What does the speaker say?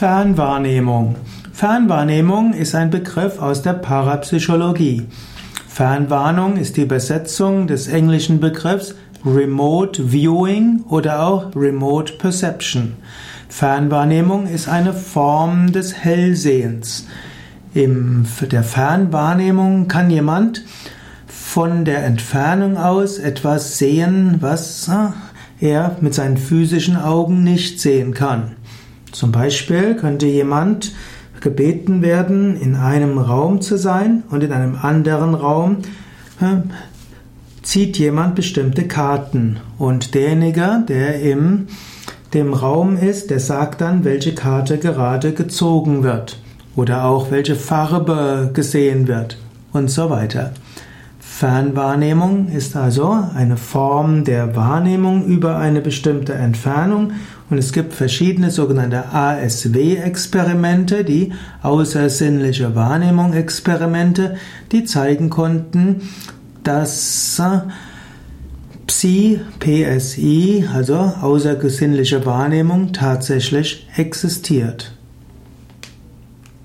Fernwahrnehmung. Fernwahrnehmung ist ein Begriff aus der Parapsychologie. Fernwarnung ist die Übersetzung des englischen Begriffs Remote Viewing oder auch Remote Perception. Fernwahrnehmung ist eine Form des Hellsehens. In der Fernwahrnehmung kann jemand von der Entfernung aus etwas sehen, was äh, er mit seinen physischen Augen nicht sehen kann. Zum Beispiel könnte jemand gebeten werden, in einem Raum zu sein und in einem anderen Raum äh, zieht jemand bestimmte Karten und derjenige, der im dem Raum ist, der sagt dann, welche Karte gerade gezogen wird oder auch welche Farbe gesehen wird und so weiter. Fernwahrnehmung ist also eine Form der Wahrnehmung über eine bestimmte Entfernung und es gibt verschiedene sogenannte ASW-Experimente, die außersinnliche Wahrnehmung-Experimente, die zeigen konnten, dass Psi, PSI, also außersinnliche Wahrnehmung, tatsächlich existiert.